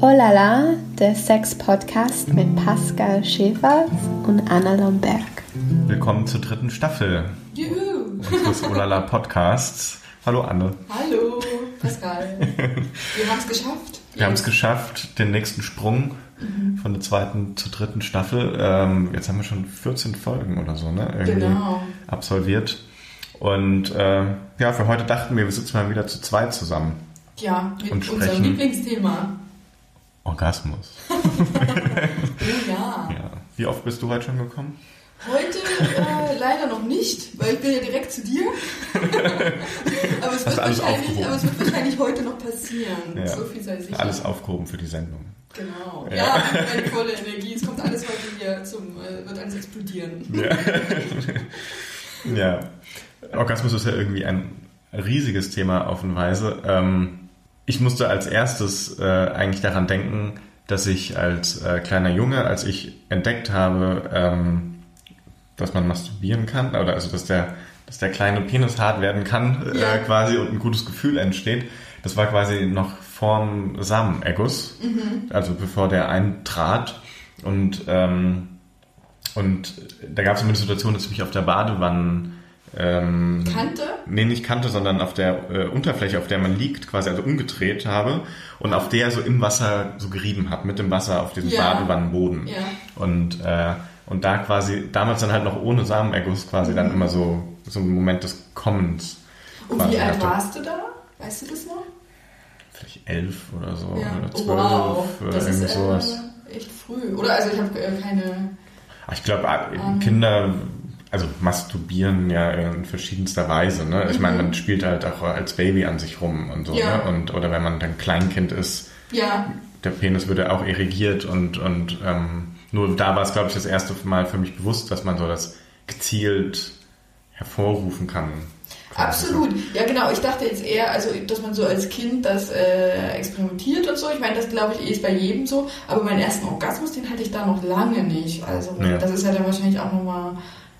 Oh la la, der Sex-Podcast mit Pascal Schäfer und Anna Lomberg. Willkommen zur dritten Staffel Juhu! des Oh la la Podcasts. Hallo Anne. Hallo, Pascal. Wir haben es geschafft. Wir haben es geschafft, den nächsten Sprung von der zweiten zur dritten Staffel. Ähm, jetzt haben wir schon 14 Folgen oder so, ne? Irgendwie Genau. absolviert. Und äh, ja, für heute dachten wir, wir sitzen mal wieder zu zweit zusammen. Ja, mit Und unserem. Lieblingsthema. Orgasmus. Oh ja. Ja. Wie oft bist du heute schon gekommen? Heute äh, leider noch nicht, weil ich bin ja direkt zu dir. aber, es wird wahrscheinlich, aber es wird wahrscheinlich heute noch passieren. Ja. So viel sei sicher. Alles aufgehoben für die Sendung. Genau. Ja. Ja, meine volle Energie. Es kommt alles heute hier zum, äh, wird alles explodieren. Ja. ja. Orgasmus ist ja irgendwie ein riesiges Thema auf eine Weise. Ähm, ich musste als erstes äh, eigentlich daran denken, dass ich als äh, kleiner Junge, als ich entdeckt habe, ähm, dass man masturbieren kann, oder also dass der, dass der kleine Penis hart werden kann, Ja. äh, quasi und ein gutes Gefühl entsteht. Das war quasi noch vorm Samenerguss, also bevor der eintrat. Und ähm, und da gab es immer eine Situation, dass ich mich auf der Badewanne ähm, Kante? nee, nicht Kante, sondern auf der äh, Unterfläche, auf der man liegt, quasi also umgedreht habe und auf der so im Wasser so gerieben habe, mit dem Wasser auf diesem Ja. Badewannenboden. Ja. Und, äh, und da quasi, damals dann halt noch ohne Samenerguss quasi dann immer so, so ein Moment des Kommens. Und wie alt hatte. warst du da? Weißt du das noch? Vielleicht elf oder so, Ja. oder Oh, zwölf, wow. oder Das irgendwie ist sowas. äh, echt früh. Oder also ich habe äh, keine. Ach, Ich glaube, Ähm. Kinder, also masturbieren ja in verschiedenster Weise. Ne? Ich meine, man spielt halt auch als Baby an sich rum und so. Mhm. Ja. Ne? Und, oder wenn man dann Kleinkind ist, Ja, der Penis wird ja auch irrigiert und, und ähm, nur da war es, glaube ich, das erste Mal für mich bewusst, dass man so das gezielt hervorrufen kann. Absolut. Ja, genau. Ich dachte jetzt eher, also dass man so als Kind das äh, experimentiert und so. Ich meine, das glaube ich eh ist bei jedem so. Aber meinen ersten Orgasmus, den hatte ich da noch lange nicht. Also Ja. das ist ja dann wahrscheinlich auch nochmal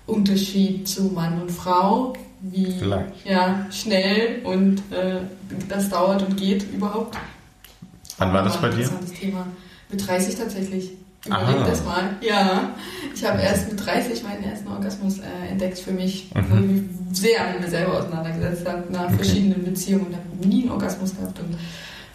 Unterschied zu Mann und Frau. Wie Vielleicht. ja, schnell und äh, das dauert und geht überhaupt. Wann war das bei dir? Interessantes Thema. Mit 30 tatsächlich. Überleg das mal. Ja, ich habe erst mit 30 meinen ersten Orgasmus äh, entdeckt für mich, Mhm. wo ich sehr mit mir selber auseinandergesetzt habe, nach Okay. verschiedenen Beziehungen und habe nie einen Orgasmus gehabt und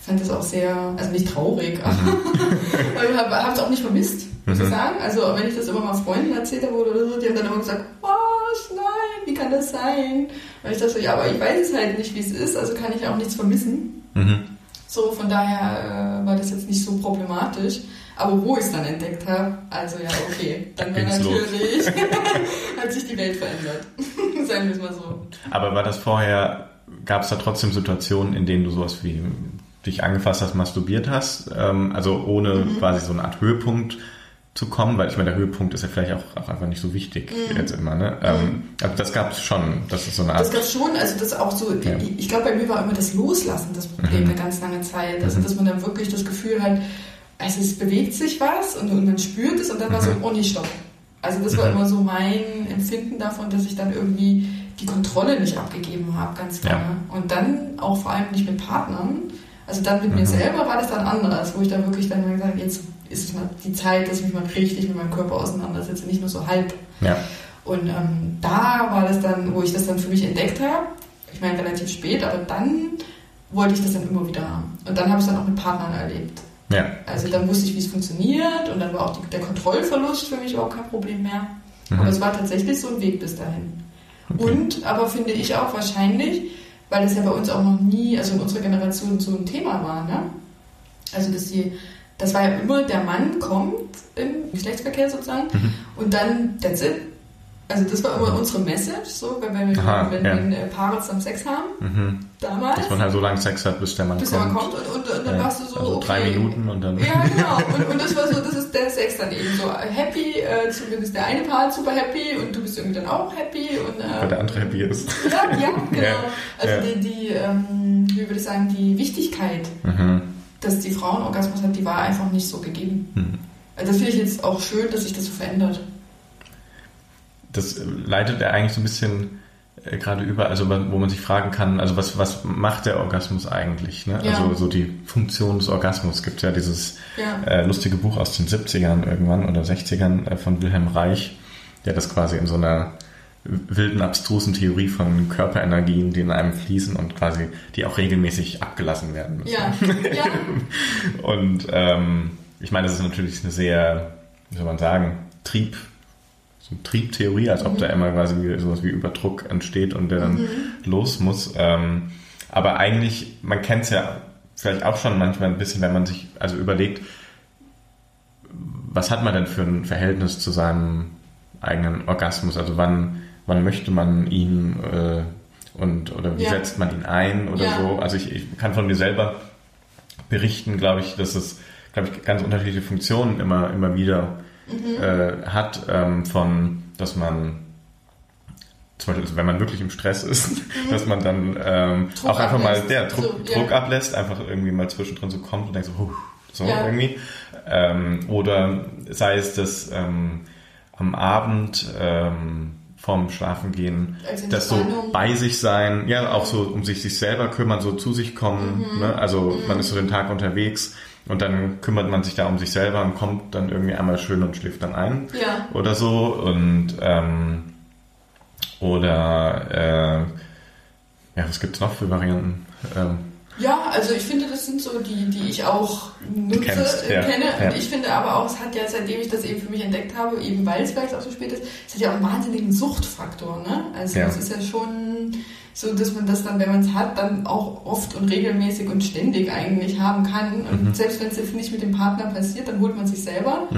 fand das auch sehr, also nicht traurig, aber ich habe es auch nicht vermisst, muss ich Mhm. sagen. Also wenn ich das immer mal Freunden erzählt habe oder so, die haben dann immer gesagt, was, nein, wie kann das sein? Und ich dachte so, ja, aber ich weiß es halt nicht, wie es ist, also kann ich auch nichts vermissen. Mhm. So, von daher äh, war das jetzt nicht so problematisch. Aber wo ich es dann entdeckt habe, also ja, okay, dann war natürlich, hat sich die Welt verändert. Sagen wir es mal so. Aber war das vorher, gab es da trotzdem Situationen, in denen du sowas wie dich angefasst hast, masturbiert hast? Ähm, also ohne Mhm. quasi so eine Art Höhepunkt zu kommen, weil ich meine, der Höhepunkt ist ja vielleicht auch, auch einfach nicht so wichtig jetzt immer, ne? Ähm, also das gab es schon, das ist so eine Mhm. Das Art. gab schon, also das auch so, Ja. ich, ich glaube, bei mir war immer das Loslassen das Problem Mhm. eine ganz lange Zeit. Also, Mhm. dass man dann wirklich das Gefühl hat, also es bewegt sich was und, und man spürt es und dann war so, Mhm. oh nee, stopp. Also das war Mhm. immer so mein Empfinden davon, dass ich dann irgendwie die Kontrolle nicht abgegeben habe, ganz lange. Und dann auch vor allem nicht mit Partnern. Also dann mit mir Mhm. selber war das dann anders, wo ich dann wirklich dann gesagt habe, jetzt ist es mal die Zeit, dass ich mich mal richtig mit meinem Körper auseinandersetze, nicht nur so halb. Ja. Und ähm, da war das dann, wo ich das dann für mich entdeckt habe. Ich meine relativ spät, aber dann wollte ich das dann immer wieder haben. Und dann habe ich es dann auch mit Partnern erlebt. Ja. Also dann wusste ich, wie es funktioniert und dann war auch die, der Kontrollverlust für mich überhaupt kein Problem mehr. Mhm. Aber es war tatsächlich so ein Weg bis dahin. Okay. Und, aber finde ich auch wahrscheinlich, weil das ja bei uns auch noch nie, also in unserer Generation so ein Thema war, ne? Also dass die, das war ja immer, der Mann kommt im Geschlechtsverkehr sozusagen Mhm. und dann that's it. Also das war immer unsere Message, so, wenn, wenn, Aha, wenn, ja. wenn äh, Paare zusammen Sex haben, Mhm. damals, Dass man halt so lange Sex hat, bis der Mann bis der kommt. Mann kommt und, und, und dann Ja. warst du so, also okay. drei Minuten und dann. Ja, genau. Und, und das war so, das ist der Sex dann eben so happy, äh, zumindest der eine Part super happy und du bist irgendwie dann auch happy und Weil äh, der andere happy ist. ja, ja, genau. Ja, Also die, die ähm, wie würde ich sagen, die Wichtigkeit, Mhm. dass die Frau einen Orgasmus hat, die war einfach nicht so gegeben. Mhm. Also das finde ich jetzt auch schön, dass sich das so verändert. Das leitet ja eigentlich so ein bisschen äh, gerade über, also wo man sich fragen kann, also was, was macht der Orgasmus eigentlich? Ne? Ja. Also so die Funktion des Orgasmus. Es gibt ja dieses Ja. äh, lustige Buch aus den 70ern irgendwann oder 60ern äh, von Wilhelm Reich, der das quasi in so einer wilden, abstrusen Theorie von Körperenergien, die in einem fließen und quasi, die auch regelmäßig abgelassen werden müssen. Ja, ja, Und ähm, ich meine, das ist natürlich eine sehr, wie soll man sagen, Trieb, so eine Triebtheorie, als ob da immer quasi sowas wie Überdruck entsteht und der dann los muss. Ähm, aber eigentlich, man kennt es ja vielleicht auch schon manchmal ein bisschen, wenn man sich also überlegt, was hat man denn für ein Verhältnis zu seinem eigenen Orgasmus? Also wann, wann möchte man ihn äh, und oder wie Ja. setzt man ihn ein oder Ja. so? Also ich, ich kann von mir selber berichten, glaube ich, dass es, glaube ich, ganz unterschiedliche Funktionen immer, immer wieder äh, hat, ähm, von, dass man zum Beispiel, also wenn man wirklich im Stress ist, dass man dann ähm, auch einfach mal ablässt. der Druck, So, ja. Druck ablässt, einfach irgendwie mal zwischendrin so kommt und denkt so, huh, so Ja. irgendwie. Ähm, oder sei es, dass ähm, am Abend ähm, vorm Schlafengehen Also das so bei sich sein, ja, auch so um sich sich selber kümmern, so zu sich kommen. Mhm. Ne? Also man ist so den Tag unterwegs und dann kümmert man sich da um sich selber und kommt dann irgendwie einmal schön und schläft dann ein ja. oder so. Und ähm, oder äh, ja, was gibt's noch für Varianten? Ähm, Ja, also ich finde, das sind so die, die ich auch nutze, kennst, äh, ja, kenne. ja. Und ich finde aber auch, es hat ja, seitdem ich das eben für mich entdeckt habe, eben weil es vielleicht auch so spät ist, es hat ja auch einen wahnsinnigen Suchtfaktor. Ne? Also Ja. es ist ja schon so, dass man das dann, wenn man es hat, dann auch oft und regelmäßig und ständig eigentlich haben kann. Und Mhm. selbst wenn es jetzt nicht mit dem Partner passiert, dann holt man sich selber.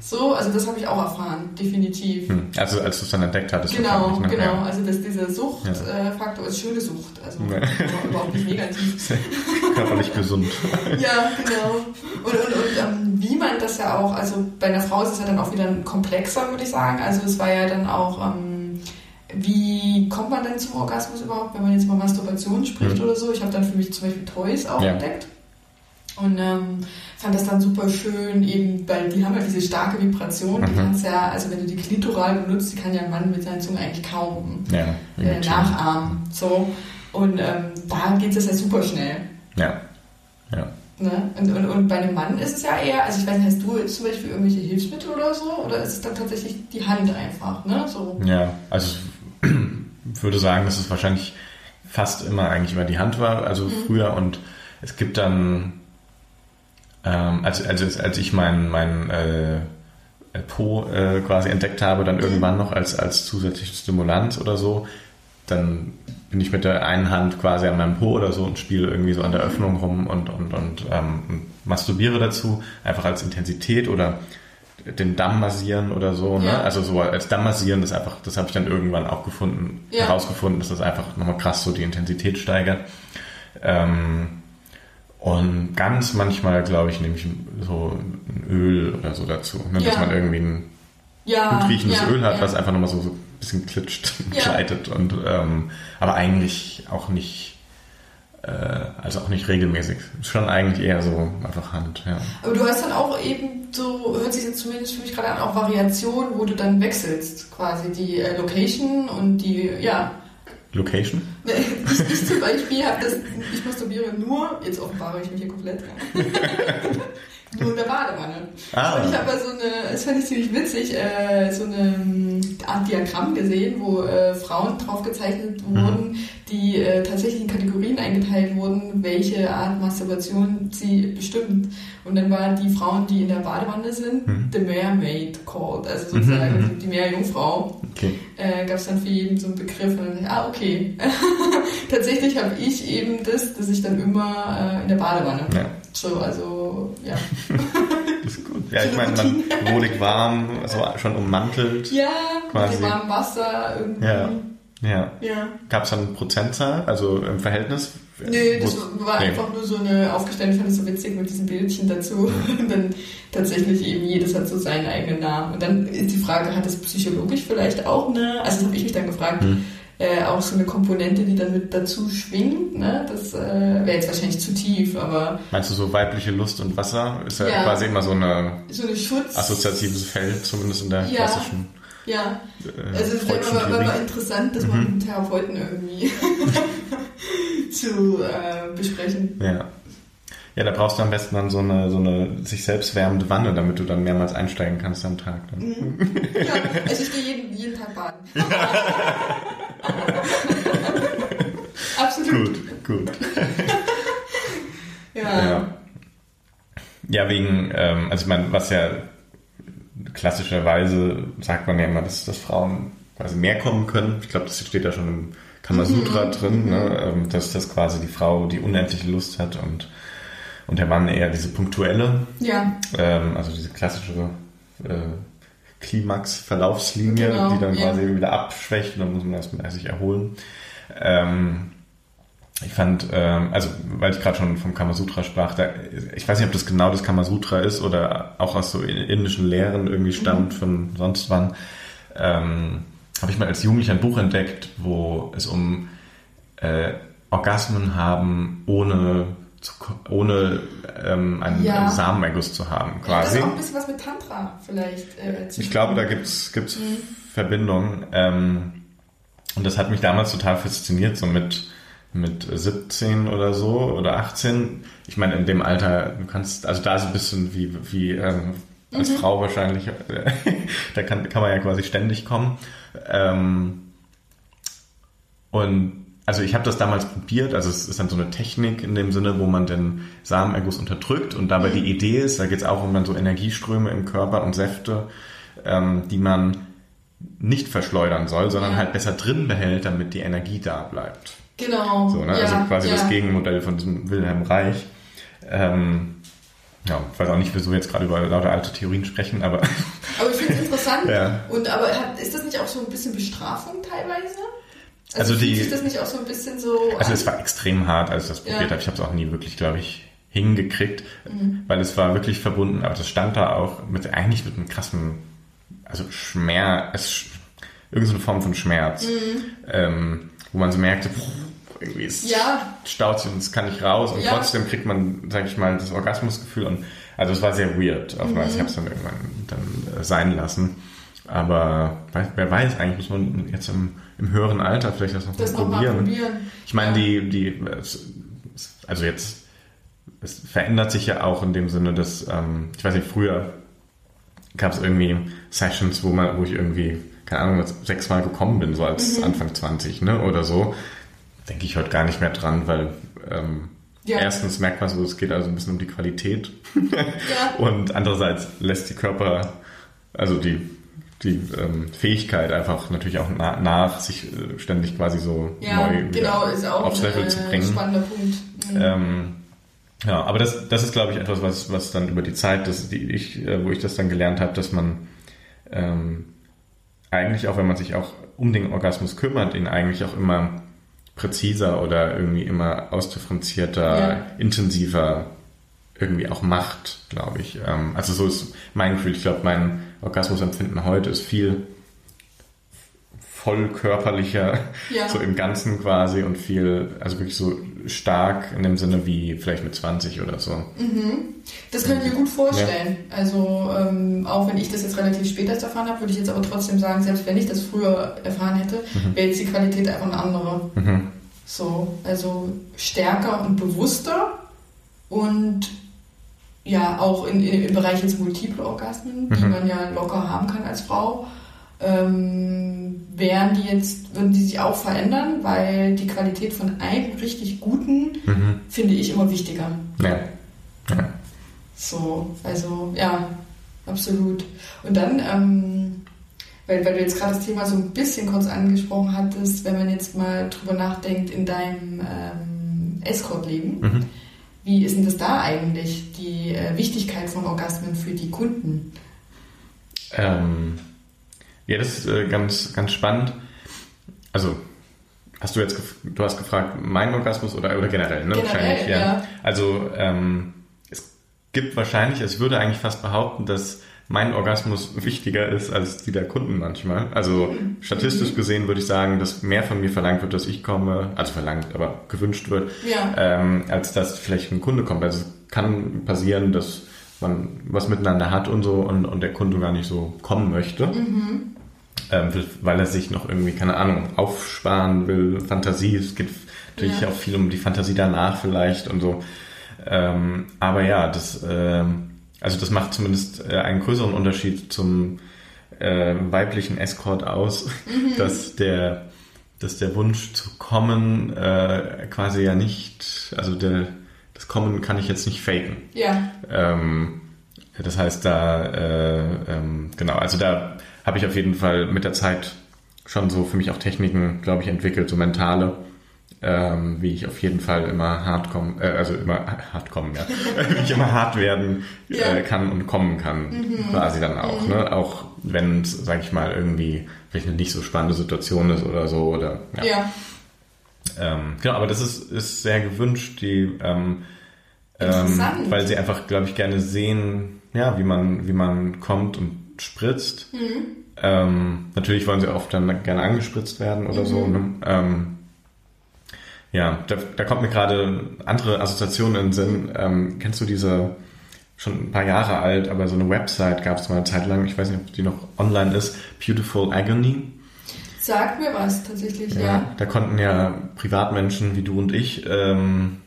So, also das habe ich auch erfahren, definitiv. hm, also als du es dann entdeckt hattest. Genau, ne? genau. Ja. Also dass dieser Suchtfaktor ist schöne Sucht, also Ja. überhaupt nicht negativ. Körperlich gesund. Ja, genau. Und, und, und ähm, wie man das ja auch, also bei einer Frau ist es ja dann auch wieder komplexer, würde ich sagen. Also es war ja dann auch, ähm, wie kommt man denn zum Orgasmus überhaupt, wenn man jetzt über Masturbation spricht Mhm. oder so? Ich habe dann für mich zum Beispiel Toys auch Ja. entdeckt. Und ähm, fand das dann super schön, eben, weil die haben ja diese starke Vibration. Die Mhm. kannst ja, also wenn du die Klitoral benutzt, die kann ja ein Mann mit seiner Zunge eigentlich kaum Ja, äh, nachahmen. So. Und ähm, da geht es ja super schnell. Ja. Ja. Ne? Und, und, und bei einem Mann ist es ja eher, also ich weiß nicht, hast du jetzt zum Beispiel irgendwelche Hilfsmittel oder so? Oder ist es dann tatsächlich die Hand einfach? Ne? So. Ja, also würde sagen, dass es wahrscheinlich fast immer eigentlich über die Hand war, also früher. Und es gibt dann, ähm, als, als, als ich meinen mein, äh, Po äh, quasi entdeckt habe, dann irgendwann noch als, als zusätzliche Stimulanz oder so, dann bin ich mit der einen Hand quasi an meinem Po oder so und spiele irgendwie so an der Öffnung rum und, und, und ähm, masturbiere dazu, einfach als Intensität oder den Damm massieren oder so. Ne? Ja. Also so als Damm massieren, das einfach, das habe ich dann irgendwann auch gefunden, Ja. herausgefunden, dass das einfach nochmal krass so die Intensität steigert. Ähm, und ganz manchmal, glaube ich, nehme ich so ein Öl oder so dazu, ne? dass Ja. man irgendwie ein gut riechendes Öl hat, was einfach nochmal so, so ein bisschen klitscht, Ja. gleitet und ähm, aber eigentlich auch nicht, also auch nicht regelmäßig. Schon eigentlich eher so einfach Hand, ja. Aber du hast dann auch eben so, hört sich jetzt zumindest für mich gerade an, auch Variationen, wo du dann wechselst, quasi die äh, Location und die, ja. Location? Ich, ich zum Beispiel habe das, ich masturbiere nur, jetzt offenbare ich mich hier komplett, nur in der Badewanne. Ah. Und ich habe so eine, das fand ich ziemlich witzig, äh, so eine ähm, Art Diagramm gesehen, wo äh, Frauen drauf gezeichnet Mhm. Die äh, tatsächlich in Kategorien eingeteilt wurden, welche Art Masturbation sie bestimmen. Und dann waren die Frauen, die in der Badewanne sind, Mhm. the Mermaid called, also sozusagen Mhm, mhm. die Meerjungfrau. Okay. Äh, Gab es dann für jeden so einen Begriff und dann ah, okay. Tatsächlich habe ich eben das, dass ich dann immer äh, in der Badewanne. Ja. So, also, ja. Das ist gut. Ja, ich meine, man wohlig warm, so schon ummantelt. Ja, Quasi. mit dem warmen Wasser irgendwie. Ja. Ja. Ja. Gab es dann eine Prozentzahl, also im Verhältnis? Nee, das war nee. einfach nur so eine aufgestellte, fand ich so witzig mit diesen Bildchen dazu. Und dann tatsächlich eben jedes hat so seinen eigenen Namen. Und dann ist die Frage, hat das psychologisch vielleicht auch eine, also das habe ich mich dann gefragt, Hm. äh, auch so eine Komponente, die dann mit dazu schwingt, ne? Das äh, wäre jetzt wahrscheinlich zu tief, aber Meinst du so weibliche Lust und Wasser? Ist ja, Ja. quasi immer so ein so eine Schutz... assoziatives Feld, zumindest in der Ja. klassischen. Ja, äh, also es wäre aber, aber interessant, das mhm. mal mit einem Therapeuten irgendwie zu äh, besprechen. Ja. Ja, da brauchst du am besten dann so eine, so eine sich selbst wärmende Wanne, damit du dann mehrmals einsteigen kannst am Tag. Mhm. Ja, also ich gehe jeden, jeden Tag baden. Absolut. Gut, gut. ja. ja. Ja, wegen, ähm, also ich meine, was ja klassischerweise sagt man ja immer, dass, dass Frauen quasi mehr kommen können. Ich glaube, das steht da schon im Kamasutra mhm. drin, ne? Ähm, dass das quasi die Frau die unendliche Lust hat und, und der Mann eher diese punktuelle. Ja. Ähm, also diese klassische äh, Klimax-Verlaufslinie, genau, die dann quasi wieder abschwächt und dann muss man erstmal sich erholen. Ähm, ich fand, ähm, also weil ich gerade schon vom Kamasutra sprach, da, ich weiß nicht, ob das genau das Kamasutra ist oder auch aus so indischen Lehren irgendwie stammt mhm. von sonst wann. Ähm, Habe ich mal als Jugendlicher ein Buch entdeckt, wo es um äh, Orgasmen haben, ohne zu, ohne ähm, einen, ja. einen Samenerguss zu haben, quasi. Ja, das ist auch ein bisschen was mit Tantra vielleicht. Äh, ich glaube, da gibt's gibt's mhm. Verbindungen. Ähm, und das hat mich damals total fasziniert, so mit mit 17 oder so oder 18. Ich meine, in dem Alter, du kannst, also da so ein bisschen wie, wie ähm, als mhm. Frau wahrscheinlich, da kann, kann man ja quasi ständig kommen. Ähm, und also ich habe das damals probiert, also es ist dann so eine Technik in dem Sinne, wo man den Samenerguss unterdrückt und dabei mhm. die Idee ist, da geht es auch um dann so Energieströme im Körper und Säfte, ähm, die man nicht verschleudern soll, sondern halt besser drin behält, damit die Energie da bleibt. Genau. So, ne? Also ja, also quasi ja. das Gegenmodell von diesem Wilhelm Reich. Ähm, ja, ich weiß auch nicht, wieso wir jetzt gerade über lauter alte Theorien sprechen, aber. Aber ich finde es interessant. ja. Und aber hat, ist das nicht auch so ein bisschen Bestrafung teilweise? Also, also die, sich das nicht auch so ein bisschen so. Also es war extrem hart, als ich das probiert ja. habe. Ich habe es auch nie wirklich, glaube ich, hingekriegt, mhm. weil es war wirklich verbunden, aber das stand da auch mit eigentlich mit einem krassen, also Schmerz, irgendeine Form von Schmerz. Mhm. Ähm, wo man so merkte, irgendwie ist ja. staut sich und es kann nicht raus und ja. trotzdem kriegt man, sag ich mal, das Orgasmusgefühl und also es war sehr weird. Auf mhm. Ich habe es dann irgendwann dann äh, sein lassen. Aber wer weiß, eigentlich muss man jetzt im, im höheren Alter vielleicht das noch das mal probieren. Mal probieren. Ich meine, ja. die, die, also jetzt, es verändert sich ja auch in dem Sinne, dass, ähm, ich weiß nicht, früher gab es irgendwie Sessions, wo man, wo ich irgendwie keine Ahnung, sechsmal gekommen bin, so als mhm. Anfang 20, ne, oder so, denke ich heute gar nicht mehr dran, weil ähm, ja. erstens merkt man so, es geht also ein bisschen um die Qualität ja. und andererseits lässt die Körper, also die die ähm, Fähigkeit einfach natürlich auch na nach, sich äh, ständig quasi so ja, neu genau, aufs Level zu bringen. Spannender Punkt. Mhm. Ähm, ja, aber das, das ist, glaube ich, etwas, was, was dann über die Zeit, das, die ich, äh, wo ich das dann gelernt habe, dass man ähm, eigentlich auch, wenn man sich auch um den Orgasmus kümmert, ihn eigentlich auch immer präziser oder irgendwie immer ausdifferenzierter, ja. intensiver irgendwie auch macht, glaube ich. Ähm, also so ist mein Gefühl. Ich glaube, mein Orgasmusempfinden heute ist viel voll körperlicher, ja. so im Ganzen quasi und viel, also wirklich so stark in dem Sinne wie vielleicht mit 20 oder so. Mhm. Das kann ich mir gut vorstellen. Ja. Also ähm, auch wenn ich das jetzt relativ spät erst erfahren habe, würde ich jetzt aber trotzdem sagen, selbst wenn ich das früher erfahren hätte, mhm. wäre jetzt die Qualität einfach eine andere. Mhm. So, also stärker und bewusster und ja, auch in, in, im Bereich jetzt multiple Orgasmen, die mhm. man ja locker haben kann als Frau ähm, wären die jetzt, würden die sich auch verändern, weil die Qualität von einem richtig guten mhm. finde ich immer wichtiger. Ja. ja. So, also ja, absolut. Und dann, ähm, weil, weil du jetzt gerade das Thema so ein bisschen kurz angesprochen hattest, wenn man jetzt mal drüber nachdenkt in deinem ähm, Escort-Leben, mhm. wie ist denn das da eigentlich, die äh, Wichtigkeit von Orgasmen für die Kunden? Ähm, ja, das ist äh, ganz, ganz spannend. Also, hast du jetzt, du hast gefragt, mein Orgasmus oder, oder generell, ne? Generell, wahrscheinlich, ja. ja. Also, ähm, es gibt wahrscheinlich, also ich würde eigentlich fast behaupten, dass mein Orgasmus wichtiger ist als die der Kunden manchmal. Also mhm. statistisch gesehen würde ich sagen, dass mehr von mir verlangt wird, dass ich komme, also verlangt, aber gewünscht wird, ja. ähm, als dass vielleicht ein Kunde kommt. Also es kann passieren, dass man was miteinander hat und so und, und der Kunde gar nicht so kommen möchte. Mhm. ähm, weil er sich noch irgendwie, keine Ahnung, aufsparen will, Fantasie. Es geht natürlich Ja. auch viel um die Fantasie danach vielleicht und so. Ähm, aber ja, das, ähm, also das macht zumindest äh, einen größeren Unterschied zum äh, weiblichen Escort aus, dass der, dass der Wunsch zu kommen äh, quasi ja nicht, also der, das Kommen kann ich jetzt nicht faken. Ja, Ähm, das heißt, da, äh, ähm, genau, also da habe ich auf jeden Fall mit der Zeit schon so für mich auch Techniken, glaube ich, entwickelt, so mentale, ähm, wie ich auf jeden Fall immer hart kommen, äh, also immer hart kommen, ja, wie ich immer hart werden Ja. äh, kann und kommen kann, quasi dann auch, ne, auch wenn es, sage ich mal, irgendwie vielleicht eine nicht so spannende Situation ist oder so oder ja. ja. Ähm, genau, aber das ist, ist sehr gewünscht, die, ähm, ähm, weil sie einfach, glaube ich, gerne sehen, ja, wie man, wie man kommt und spritzt. Ähm, natürlich wollen sie oft dann gerne angespritzt werden oder so. Ne? Ähm, ja, da, da kommt mir gerade andere Assoziationen in den Sinn. Ähm, kennst du diese schon ein paar Jahre alt, aber so eine Website gab es mal eine Zeit lang, ich weiß nicht, ob die noch online ist, Beautiful Agony. Sagt mir was tatsächlich, ja. Da konnten ja Privatmenschen wie du und ich ähm,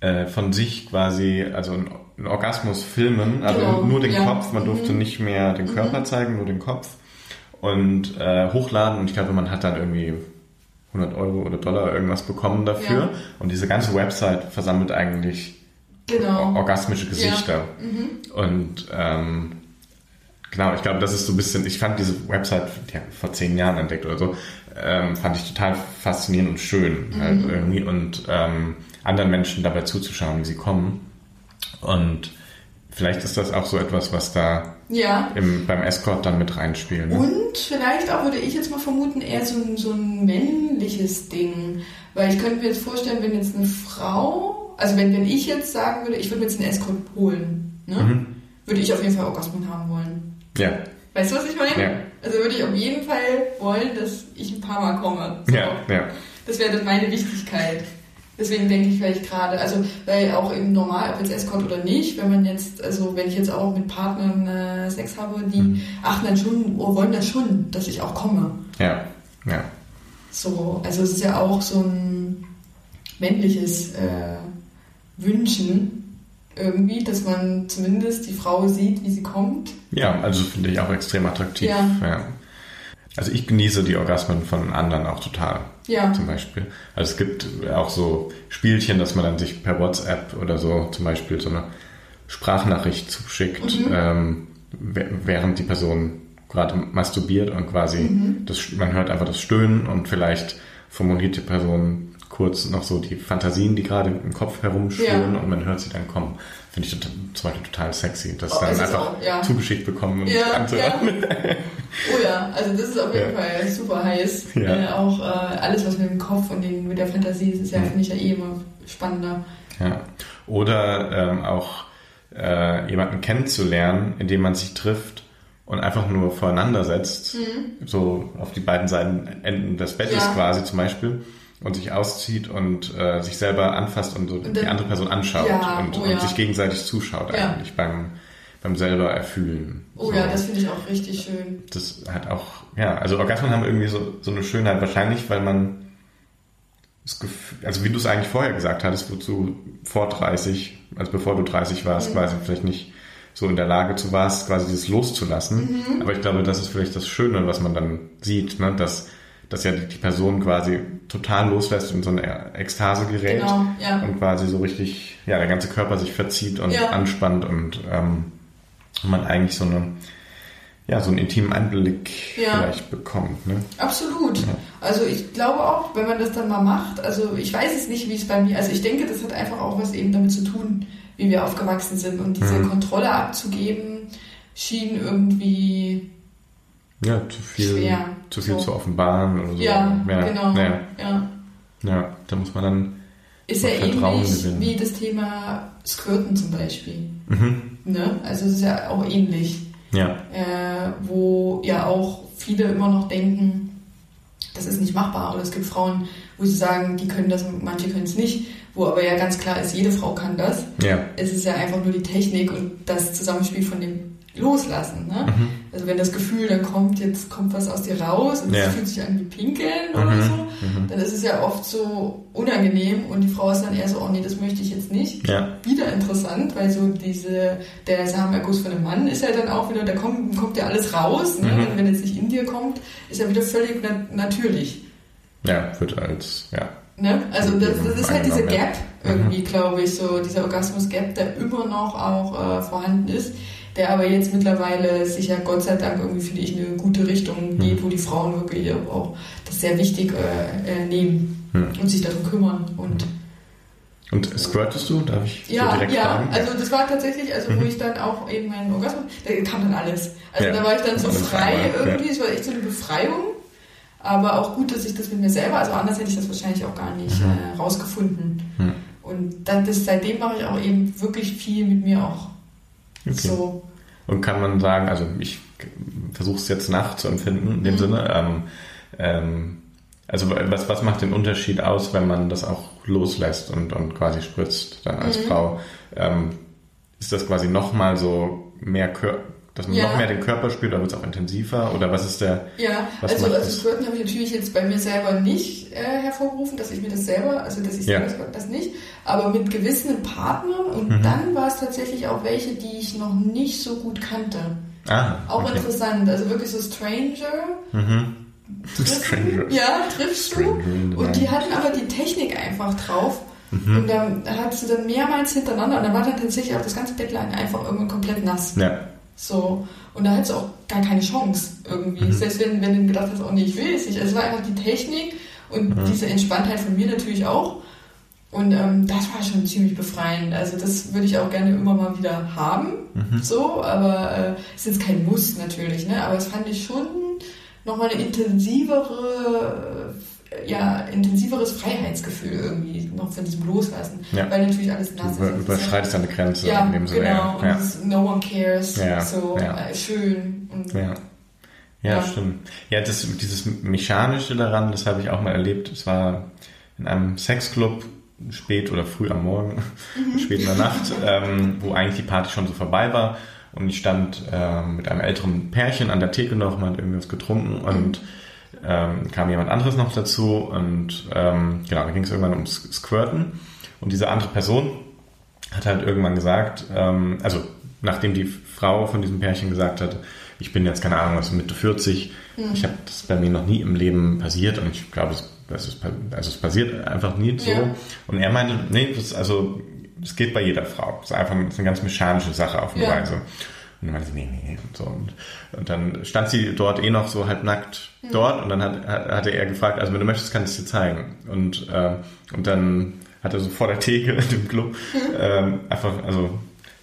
äh, von sich quasi, also einen, Orgasmus filmen, also Genau, nur den ja. Kopf, man durfte nicht mehr den Körper zeigen, nur den Kopf und äh, hochladen und ich glaube, man hat dann irgendwie 100 Euro oder Dollar irgendwas bekommen dafür Ja. und diese ganze Website versammelt eigentlich Genau. orgasmische Gesichter. Und ähm, genau, ich glaube, das ist so ein bisschen, ich fand diese Website ja, vor zehn Jahren entdeckt oder so, ähm, fand ich total faszinierend und schön halt irgendwie und ähm, anderen Menschen dabei zuzuschauen, wie sie kommen. Und vielleicht ist das auch so etwas, was da Ja. im, beim Escort dann mit reinspielt. Ne? Und vielleicht auch, würde ich jetzt mal vermuten, eher so ein, so ein männliches Ding. Weil ich könnte mir jetzt vorstellen, wenn jetzt eine Frau, also wenn, wenn ich jetzt sagen würde, ich würde mir jetzt einen Escort holen, ne? Mhm. würde ich auf jeden Fall Orgasmen haben wollen. Ja, Weißt du, was ich meine? Ja. Also würde ich auf jeden Fall wollen, dass ich ein paar Mal komme. So. ja, ja. Das wäre dann meine Wichtigkeit. Deswegen denke ich vielleicht gerade, also weil auch eben normal, ob jetzt Escort oder nicht, wenn man jetzt, also wenn ich jetzt auch mit Partnern äh, Sex habe, die Mhm. achten dann schon, oh, wollen das schon, dass ich auch komme. Ja, ja. So, also es ist ja auch so ein männliches äh, Wünschen irgendwie, dass man zumindest die Frau sieht, wie sie kommt. Ja, also finde ich auch extrem attraktiv. Ja. Also ich genieße die Orgasmen von anderen auch total. Ja, zum Beispiel. Also es gibt auch so Spielchen, dass man dann sich per WhatsApp oder so zum Beispiel so eine Sprachnachricht zuschickt, ähm, wär- während die Person gerade masturbiert und quasi das, man hört einfach das Stöhnen und vielleicht formuliert die Person kurz noch so die Fantasien, die gerade im Kopf herumschwirren Ja. und man hört sie dann kommen. Finde ich zum Beispiel total sexy, das Oh, dann einfach auch, ja. zugeschickt bekommen und Ja, anzuhören. Oh ja, also das ist auf jeden Ja. Fall super heiß. Ja. Äh, auch äh, alles, was mit dem Kopf und den, mit der Fantasie ist, ist ja, Mhm. finde ich ja eh immer spannender. Ja. Oder ähm, auch äh, jemanden kennenzulernen, indem man sich trifft und einfach nur voreinander setzt, so auf die beiden Seiten Enden des Bettes Mhm. Ja. quasi zum Beispiel, und sich auszieht und äh, sich selber anfasst und so Und die andere Person anschaut Ja, und, oh und ja. sich gegenseitig zuschaut Ja. eigentlich beim, beim selber erfühlen. Oh so. ja, das finde ich auch richtig schön. das hat auch, ja, also Orgasmen haben irgendwie so, so eine Schönheit, wahrscheinlich, weil man das Gefühl, also wie du es eigentlich vorher gesagt hattest, wozu vor 30, also bevor du 30 warst, quasi vielleicht nicht so in der Lage zu warst, quasi dieses loszulassen. Aber ich glaube, das ist vielleicht das Schöne, was man dann sieht, ne? dass, dass ja die, Person quasi total loslässt und so eine Ekstase gerät Genau, ja. und quasi so richtig, ja, der ganze Körper sich verzieht und Ja. anspannt und ähm, man eigentlich so eine ja, so einen intimen Einblick Ja. vielleicht bekommt. Ne? Absolut. Also ich glaube auch, wenn man das dann mal macht, also ich weiß es nicht, wie es bei mir, also ich denke, das hat einfach auch was eben damit zu tun, wie wir aufgewachsen sind und diese Mhm. Kontrolle abzugeben schien irgendwie, Ja, zu viel, Schwer. zu viel So. zu offenbaren oder so. ja, genau, Ja, ja. ja, da muss man dann. Ist ja Und Vertrauen ähnlich gewinnen. wie das Thema Squirten zum Beispiel. Mhm, Ne? Also es ist ja auch ähnlich. ja, äh, wo ja auch viele immer noch denken, das ist nicht machbar. Oder es gibt Frauen, wo sie sagen, die können das, manche können es nicht. Wo aber ja ganz klar ist, jede Frau kann das. ja, Es ist ja einfach nur die Technik und das Zusammenspiel von den loslassen. Ne? Mhm. Also wenn das Gefühl dann kommt, jetzt kommt was aus dir raus und es Ja. fühlt sich an wie Pinkeln oder Mhm. so, Mhm. dann ist es ja oft so unangenehm und die Frau ist dann eher so, oh nee, das möchte ich jetzt nicht. Ja. Wieder interessant, weil so diese, der Samenerguss von einem Mann ist ja dann auch wieder, da kommt, kommt ja alles raus. Ne? Mhm. Und wenn jetzt nicht in dir kommt, ist ja wieder völlig na natürlich. Ja, wird als, ja. Ne? Also das, das ist halt diese. Gap irgendwie, glaube ich, so dieser Orgasmus-Gap, der immer noch auch äh, vorhanden ist, der aber jetzt mittlerweile sich ja Gott sei Dank irgendwie, finde ich, in eine gute Richtung Mhm. geht, wo die Frauen wirklich auch das sehr wichtig äh, äh, nehmen Hm. und sich darum kümmern. Und Und squirtest du? Darf ich so ja, direkt ja, fragen? also das war tatsächlich, also wo Mhm. ich dann auch eben meinen Orgasmus, da kam dann alles. Also Ja, da war ich dann so frei ja. irgendwie, es war echt so eine Befreiung. Aber auch gut, dass ich das mit mir selber, also anders hätte ich das wahrscheinlich auch gar nicht Mhm. äh, rausgefunden. Hm. Und dann, das, seitdem mache ich auch eben wirklich viel mit mir auch. Okay. So. Und kann man sagen, also ich versuche es jetzt nachzuempfinden in dem Mhm. Sinne. Ähm, ähm, also was, was macht den Unterschied aus, wenn man das auch loslässt und, und quasi spritzt dann als Mhm. Frau? Ähm, ist das quasi nochmal so mehr Körper, dass man Ja. noch mehr den Körper spürt, oder wird es auch intensiver? Oder was ist der... Ja, Was also, also das? Squirten habe ich natürlich jetzt bei mir selber nicht äh, hervorgerufen, dass ich mir das selber, also dass ich Ja. selber das nicht, aber mit gewissen Partnern und Mhm. dann war es tatsächlich auch welche, die ich noch nicht so gut kannte. Ah, Auch okay. interessant, also wirklich so Stranger. Mhm. Stranger. Ja, triffst du. Und die hatten aber die Technik einfach drauf. Mhm. Und dann hattest du dann mehrmals hintereinander und dann war dann tatsächlich auch das ganze Bettlaken einfach irgendwann komplett nass. Ja. So. Und da hattest du auch gar keine Chance irgendwie. Mhm. Selbst wenn, wenn du gedacht hast, oh nee, ich will es nicht. Also es war einfach die Technik und Mhm. diese Entspanntheit von mir natürlich auch. Und ähm, das war schon ziemlich befreiend. Also das würde ich auch gerne immer mal wieder haben. Mhm. So, aber äh, es ist jetzt kein Muss natürlich, ne? Aber es fand ich schon nochmal eine intensivere, ja, intensiveres Freiheitsgefühl irgendwie noch von diesem Loslassen. Ja. Weil natürlich alles nass Du ist. überschreitest deine Grenze ja, in dem Sinne. genau. Und Ja. ist no one cares. Ja, So ja. Äh, schön. Und, Ja. Ja, stimmt. Ja, das, dieses Mechanische daran, das habe ich auch mal erlebt. Es war in einem Sexclub, spät oder früh am Morgen, Mhm. spät in der Nacht, ähm, wo eigentlich die Party schon so vorbei war. Und ich stand ähm, mit einem älteren Pärchen an der Theke noch, man hat irgendwie was getrunken und ähm, kam jemand anderes noch dazu. Und ähm, genau, da ging es irgendwann ums Squirten. Und diese andere Person hat halt irgendwann gesagt, ähm, also nachdem die Frau von diesem Pärchen gesagt hat, ich bin jetzt keine Ahnung, was Mitte 40, ich habe das bei mir noch nie im Leben passiert und ich glaube, es, also es passiert einfach nie so. Ja. Und er meinte, nee, das, also es geht bei jeder Frau. Es ist einfach das ist eine ganz mechanische Sache auf eine Ja. Weise. Und dann meinte sie, nee, nee, und so. Und, und dann stand sie dort eh noch so halbnackt dort und dann hat, hat, hatte er gefragt, also wenn du möchtest, kann ich es dir zeigen. Und, äh, und dann hat er so vor der Theke in dem Club ähm, einfach, also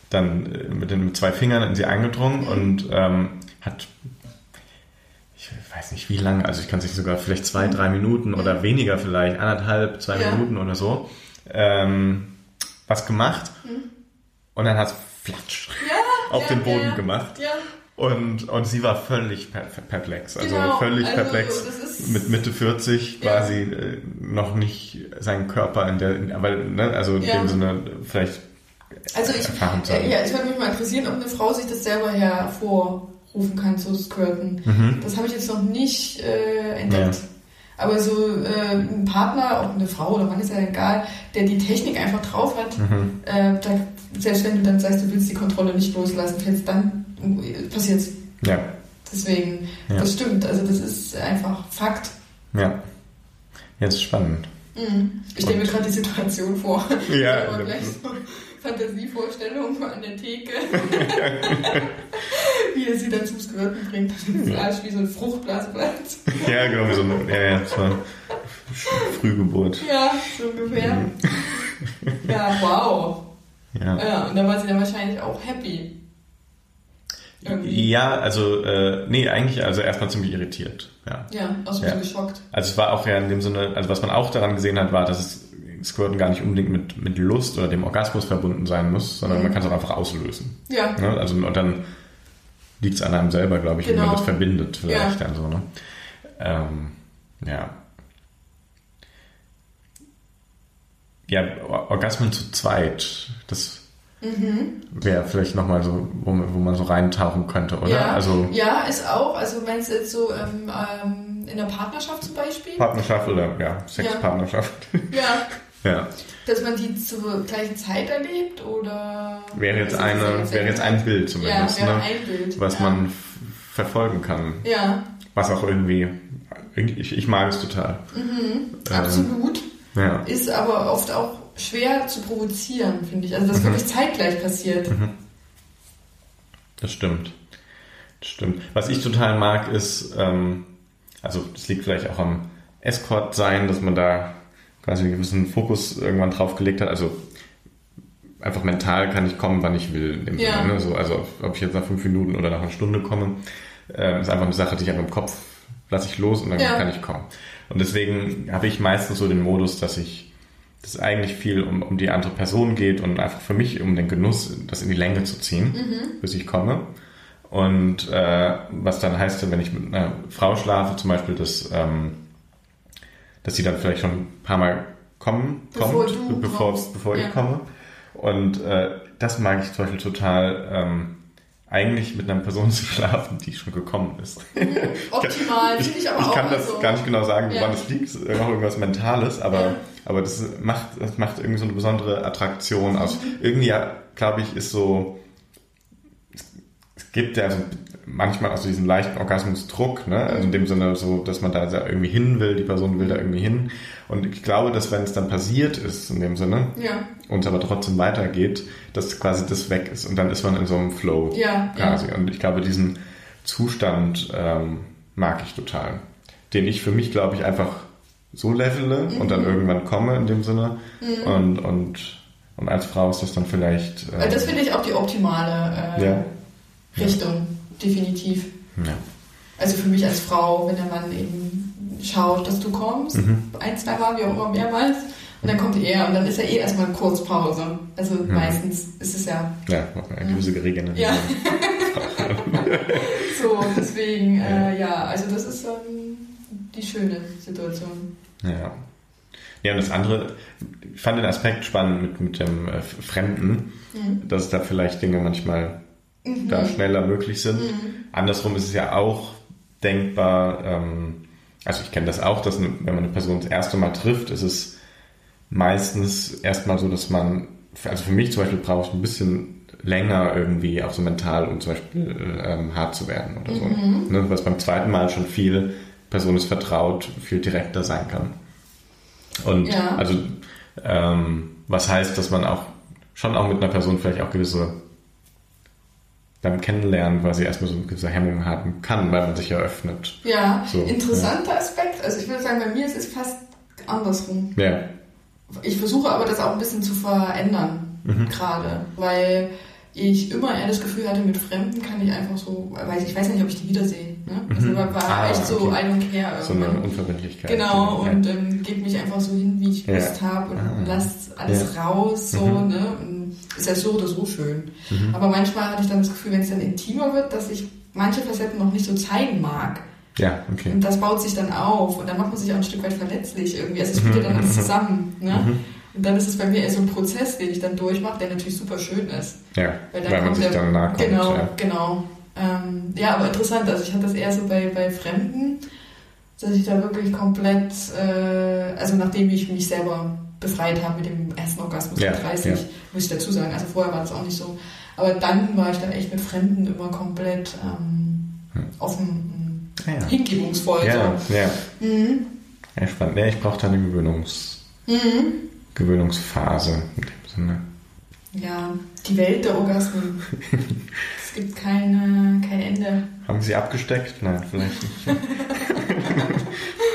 dann äh, mit den zwei Fingern in sie eingedrungen und ähm, hat, ich weiß nicht wie lange, also ich kann sich sogar vielleicht zwei, drei Minuten oder weniger vielleicht, anderthalb, zwei Ja. Minuten oder so, ähm, was gemacht und dann hat es flatsch Ja, auf ja, den Boden ja, gemacht. Ja, und, und sie war völlig per perplex, also Genau, völlig also perplex mit Mitte 40 Ja. quasi äh, noch nicht seinen Körper in der, aber ne, also in dem Sinne vielleicht also ich, erfahren zu äh, haben. ja, ich würde mich mal interessieren, ob eine Frau sich das selber hervorrufen kann, so squirten. Mhm. Das habe ich jetzt noch nicht äh, entdeckt. Aber so äh, ein Partner, ob eine Frau oder Mann, ist ja egal, der die Technik einfach drauf hat, Mhm. äh, da, selbst wenn du dann sagst, du willst die Kontrolle nicht loslassen, fällst dann passiert's. Ja, Deswegen, Ja. das stimmt. Also das ist einfach Fakt. ja. Jetzt spannend. Mhm. Ich stelle mir gerade die Situation vor. Ja, Aber gleich so Fantasievorstellung an der Theke. wie er sie dann zum Squirten bringt. Das ist alles wie so ein Fruchtblaseplatz. ja, genau, wie so eine, ja, ja, das war Frühgeburt. Ja, so ungefähr. Ja, wow. Ja. Ja, und da war sie dann wahrscheinlich auch happy. Irgendwie. Ja, also, äh, nee, eigentlich, also erstmal ziemlich irritiert. Ja. Ja, auch so ein Ja. bisschen geschockt. Also es war auch ja in dem Sinne, also was man auch daran gesehen hat, war, dass es Squirten gar nicht unbedingt mit, mit Lust oder dem Orgasmus verbunden sein muss, sondern Mhm. man kann es auch einfach auslösen. Ja, Ne? Also und dann liegt es an einem selber, glaube ich, wie man Genau. das verbindet vielleicht Ja. dann so. Ne? Ähm, ja. Ja, Or- Orgasmen zu zweit, das Wäre vielleicht nochmal so, wo, man- wo man so reintauchen könnte, oder? Ja, Also ja, ist auch. Also meinst du jetzt so ähm, ähm, in der Partnerschaft zum Beispiel? Partnerschaft oder ja, Sexpartnerschaft. Ja, ja. dass man die zur gleichen Zeit erlebt oder Wäre jetzt Also, eine, wäre jetzt ein Bild zumindest, ja, wäre ne? ein Bild. was ja. man verfolgen kann. Ja, Was auch irgendwie, ich, ich mag es total. Ähm, absolut. Ja. Ist aber oft auch schwer zu provozieren, finde ich. Also, dass Mhm. wirklich zeitgleich passiert. Das stimmt. Das stimmt. Was ich total mag, ist, ähm, also das liegt vielleicht auch am Escort sein, dass man da quasi einen gewissen Fokus irgendwann drauf gelegt hat. Also einfach mental kann ich kommen, wann ich will. In dem Ja. Sinne, ne? so, also ob ich jetzt nach fünf Minuten oder nach einer Stunde komme, äh, ist einfach eine Sache, die ich einfach im Kopf lasse ich los und dann Ja. kann ich kommen. Und deswegen habe ich meistens so den Modus, dass ich das eigentlich viel um, um die andere Person geht und einfach für mich um den Genuss, das in die Länge zu ziehen, bis ich komme. Und äh, was dann heißt, wenn ich mit einer Frau schlafe, zum Beispiel, dass, ähm, dass sie dann vielleicht schon ein paar Mal kommen, Bevor kommt, bevor, kommst. bevor Ja. ich komme. Und äh, das mag ich zum Beispiel total, ähm, eigentlich mit einer Person zu schlafen, die schon gekommen ist. Optimal, finde ich aber ich auch. kann das also, gar nicht genau sagen, woran es liegt. Es ist auch irgendwas Mentales, aber, Ja. aber das macht, das macht irgendwie so eine besondere Attraktion aus. Irgendwie, glaube ich, ist so, es, es gibt ja so manchmal auch so diesen leichten Orgasmusdruck, ne? Also in dem Sinne so, dass man da irgendwie hin will, die Person will da irgendwie hin. Und ich glaube, dass wenn es dann passiert ist, in dem Sinne, Ja, und es aber trotzdem weitergeht, dass quasi das weg ist und dann ist man in so einem Flow ja, ja. quasi. Und ich glaube, diesen Zustand ähm, mag ich total. Den ich für mich, glaube ich, einfach so levele und Mhm. dann irgendwann komme in dem Sinne. Und, und, und als Frau ist das dann vielleicht. Weil Das finde ich auch die optimale äh, Ja. Richtung, definitiv. ja. Also für mich als Frau, wenn der Mann eben schaut, dass du kommst, Mhm. ein, zwei Mal, wie auch immer, mehrmals, und dann kommt er und dann ist ja eh erstmal eine Kurzpause. Also Mhm. meistens ist es ja Ja, eine gewisse Regeneration. Ja. so, deswegen, äh, ja, also das ist ähm, die schöne Situation. Ja. Ja, und das andere, ich fand den Aspekt spannend mit, mit dem äh, Fremden, Mhm. dass da vielleicht Dinge manchmal Mhm. da schneller möglich sind. Andersrum ist es ja auch denkbar, ähm, also ich kenne das auch, dass eine, wenn man eine Person das erste Mal trifft, ist es meistens erstmal so, dass man, also für mich zum Beispiel brauche ich ein bisschen länger irgendwie auch so mental, um zum Beispiel ähm, hart zu werden oder so. Ne, was beim zweiten Mal schon viel, Person ist vertraut, viel direkter sein kann. Und Ja. also ähm, was heißt, dass man auch schon auch mit einer Person vielleicht auch gewisse beim Kennenlernen quasi erstmal so eine gewisse Hemmung haben kann, weil man sich ja öffnet. Ja, So, interessanter Aspekt. Also ich würde sagen, bei mir ist es fast andersrum. Ja. Ich versuche aber das auch ein bisschen zu verändern, Mhm. gerade, weil ich immer eher das Gefühl hatte, mit Fremden kann ich einfach so, weil ich weiß ja nicht, ob ich die wiedersehe. Ne? Also Mhm. war, war Ah, echt so okay. ein und her So eine. Unverbindlichkeit. Genau, ja. und ähm, gebe mich einfach so hin, wie ich Ja. Lust habe und Ah. lasst alles raus, so, Mhm. ne? Und ist ja so oder so schön. Mhm. Aber manchmal hatte ich dann das Gefühl, wenn es dann intimer wird, dass ich manche Facetten noch nicht so zeigen mag. Ja, okay. Und das baut sich dann auf und dann macht man sich auch ein Stück weit verletzlich irgendwie. Also es spielt ja dann alles zusammen, ne? Mhm. Und dann ist es bei mir eher so ein Prozess, den ich dann durchmache, der natürlich super schön ist. Ja, Weil, weil, man sich der- dann nahe kommt. Genau, Ja. genau. Ähm, ja, aber interessant. Also ich hatte das eher so bei, bei Fremden, dass ich da wirklich komplett, äh, also nachdem ich mich selber befreit habe mit dem ersten Orgasmus Ja, mit 30, ja. Muss ich dazu sagen. Also vorher war das auch nicht so. Aber dann war ich da echt mit Fremden immer komplett ähm, Hm. offen, Ah, ja. hingebungsvoll. Ja, ja. So. Mhm. ja, spannend. Ja, ich brauche da eine Gewöhnungs Mhm. Gewöhnungsphase in dem Sinne. Ja, die Welt der Orgasmen. es gibt keine, kein Ende. Haben Sie abgesteckt? Nein, vielleicht nicht.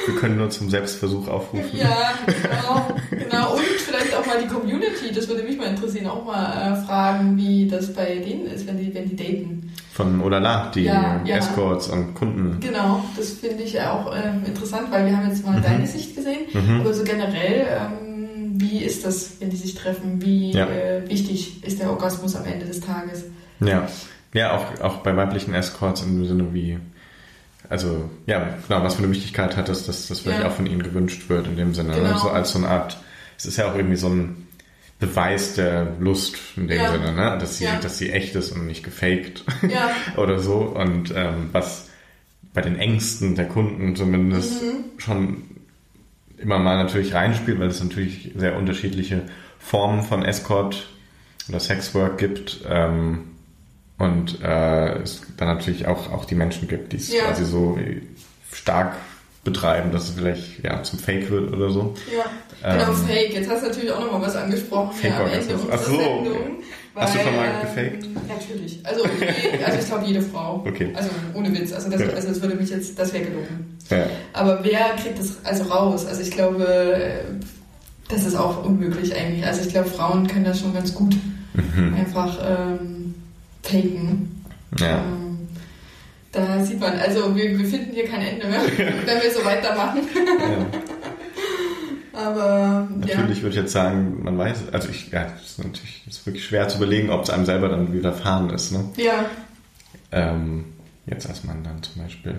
Wir können nur zum Selbstversuch aufrufen. Ja, genau, genau. Und vielleicht auch mal die Community, das würde mich mal interessieren, auch mal äh, fragen, wie das bei denen ist, wenn die, wenn die daten. Von Olala, die Ja, ja. Escorts und Kunden. Genau, das finde ich auch ähm, interessant, weil wir haben jetzt mal Mhm. deine Sicht gesehen, Mhm. aber so generell, ähm, wie ist das, wenn die sich treffen? Wie Ja. äh, wichtig ist der Orgasmus am Ende des Tages? Ja, ja auch, auch bei weiblichen Escorts im Sinne wie, also ja, genau, was für eine Wichtigkeit hat das, dass das vielleicht Ja. auch von ihnen gewünscht wird in dem Sinne. Genau. Ne? So als so eine Art, es ist ja auch irgendwie so ein, Beweis der Lust in dem Ja. Sinne, ne? dass, sie, Ja. dass sie echt ist und nicht gefaked oder so. Und ähm, was bei den Ängsten der Kunden zumindest Mhm. schon immer mal natürlich reinspielt, weil es natürlich sehr unterschiedliche Formen von Escort oder Sexwork gibt. Ähm, und äh, es dann natürlich auch, auch die Menschen gibt, die es Ja. quasi so stark betreiben, dass es vielleicht ja, zum Fake wird oder so. Ja, genau, Ähm, Fake. Jetzt hast du natürlich auch nochmal was angesprochen hier am Ende unserer Ach so, Sendung. okay. Hast du schon mal ähm, gefaked? Natürlich. Also, je, also ich glaube jede Frau. Okay. Also ohne Witz. Also das, Ja. also das würde mich jetzt, das wäre gelogen. Ja. Aber wer kriegt das also raus? Also ich glaube, das ist auch unmöglich eigentlich. Also ich glaube, Frauen können das schon ganz gut Mhm. einfach ähm, faken. Ja. Ähm, da sieht man, also wir, wir finden hier kein Ende mehr, wenn wir so weitermachen. ja. Aber Natürlich würde ich jetzt sagen, man weiß, also ich, ja, das ist natürlich ist wirklich schwer zu überlegen, ob es einem selber dann widerfahren ist. Ne? ja, ja, Ähm, jetzt als Mann dann zum Beispiel.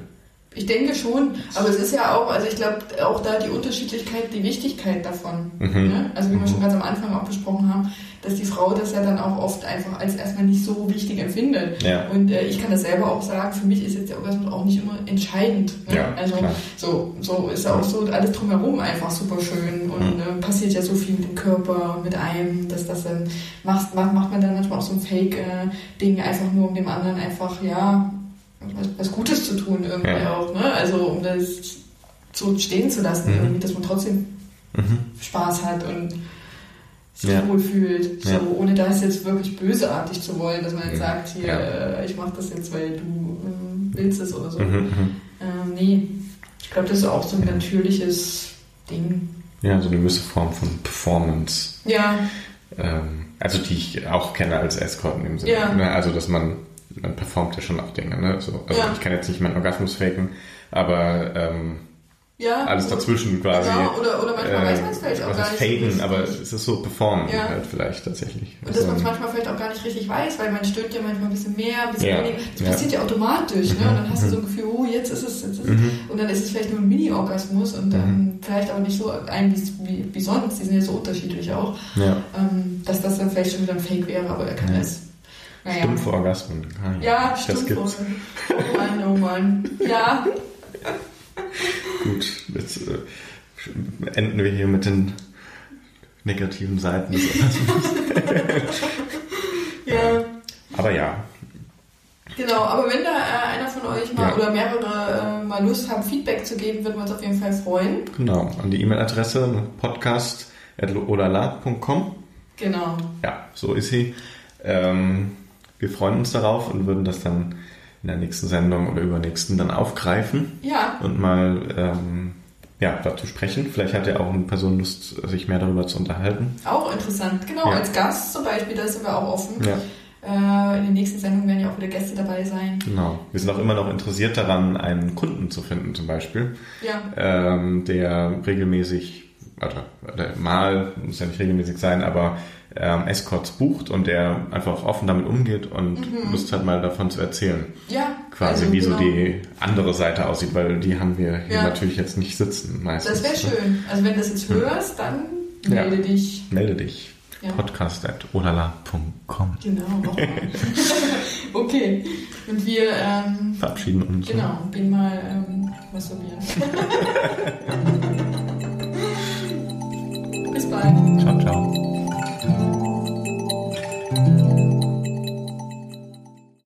Ich denke schon. Aber es ist ja auch, also ich glaube auch da die Unterschiedlichkeit, die Wichtigkeit davon. Mhm. Ne? Also wie wir Mhm. schon ganz am Anfang auch besprochen haben, dass die Frau das ja dann auch oft einfach als erstmal nicht so wichtig empfindet. Ja. Und äh, ich kann das selber auch sagen, für mich ist jetzt der Orgasmus auch nicht immer entscheidend. Ne? Ja, also klar. so, so ist auch so alles drumherum einfach super schön und Mhm. äh, passiert ja so viel mit dem Körper, mit einem, dass das dann macht, macht, macht man dann manchmal auch so ein Fake-Ding einfach nur, um dem anderen einfach, ja, was, was Gutes zu tun irgendwie Ja. auch, ne? Also um das so stehen zu lassen, Mhm. irgendwie, dass man trotzdem Mhm. Spaß hat und sich Ja. wohl fühlt, so, Ja. ohne das jetzt wirklich bösartig zu wollen, dass man jetzt Mhm. sagt, hier, äh, ich mache das jetzt, weil du ähm, willst es oder so. Mhm. Mhm. Ähm, nee, ich glaube, das ist auch so ein natürliches Ding. Ja, so eine gewisse Form von Performance. Ja, Ähm, also die ich auch kenne als Escort in dem Sinne. Ja. Ne? Also dass man, man performt ja schon auch Dinge. Ne? So, also Ja. ich kann jetzt nicht meinen Orgasmus faken, aber ähm, ja. alles dazwischen quasi. Genau, oder, oder manchmal weiß man es äh, vielleicht auch gar ist nicht. richtig. aber es ist so performen Ja. halt vielleicht tatsächlich. Und dass man es Also, manchmal vielleicht auch gar nicht richtig weiß, weil man stöhnt ja manchmal ein bisschen mehr, ein bisschen Ja, weniger. Das ja. passiert ja automatisch, ne? Mhm, Und dann hast du mhm. so ein Gefühl, oh, jetzt ist es, jetzt ist es. Mhm. Und dann ist es vielleicht nur ein Mini-Orgasmus und dann vielleicht aber nicht so ein wie, wie, sonst, die sind ja so unterschiedlich auch, ja. ähm, dass das dann vielleicht schon wieder ein Fake wäre, aber er kann Ja. es. Naja. Stumpfe Orgasmen. Ah, Ja, das stimmt. gibt's. Oh Mann, oh Mann. Ja, Gut, jetzt äh, enden wir hier mit den negativen Seiten des Orgasmus. ja. Aber ja, Genau, aber wenn da äh, einer von euch mal Ja. oder mehrere äh, mal Lust haben, Feedback zu geben, würden wir uns auf jeden Fall freuen. genau. An die E-Mail-Adresse podcast.olala.com. Genau. Ja, so ist sie. Ähm, wir freuen uns darauf und würden das dann in der nächsten Sendung oder übernächsten dann aufgreifen Ja, und mal ähm, ja, dazu sprechen. Vielleicht hat ja auch eine Person Lust, sich mehr darüber zu unterhalten. auch interessant. Genau, Ja. als Gast zum Beispiel, da sind wir auch offen. Ja, Äh, in den nächsten Sendungen werden ja auch wieder Gäste dabei sein. genau. Wir sind auch immer noch interessiert daran, einen Kunden zu finden zum Beispiel, Ja, ähm, der regelmäßig, oder, oder mal, muss ja nicht regelmäßig sein, aber ähm, Escorts bucht und der einfach offen damit umgeht und Lust hat, mal davon zu erzählen. ja. Quasi also wie so genau. die andere Seite aussieht, weil die haben wir hier Ja. natürlich jetzt nicht sitzen meistens. Das wäre schön. Also wenn du das jetzt hörst, dann Ja. melde dich. Melde dich. Ja. Podcast.olala.com Genau, okay. Und wir, ähm, Verabschieden uns. genau, gehen mal ähm, masturbieren. Bis bald. Ciao, ciao.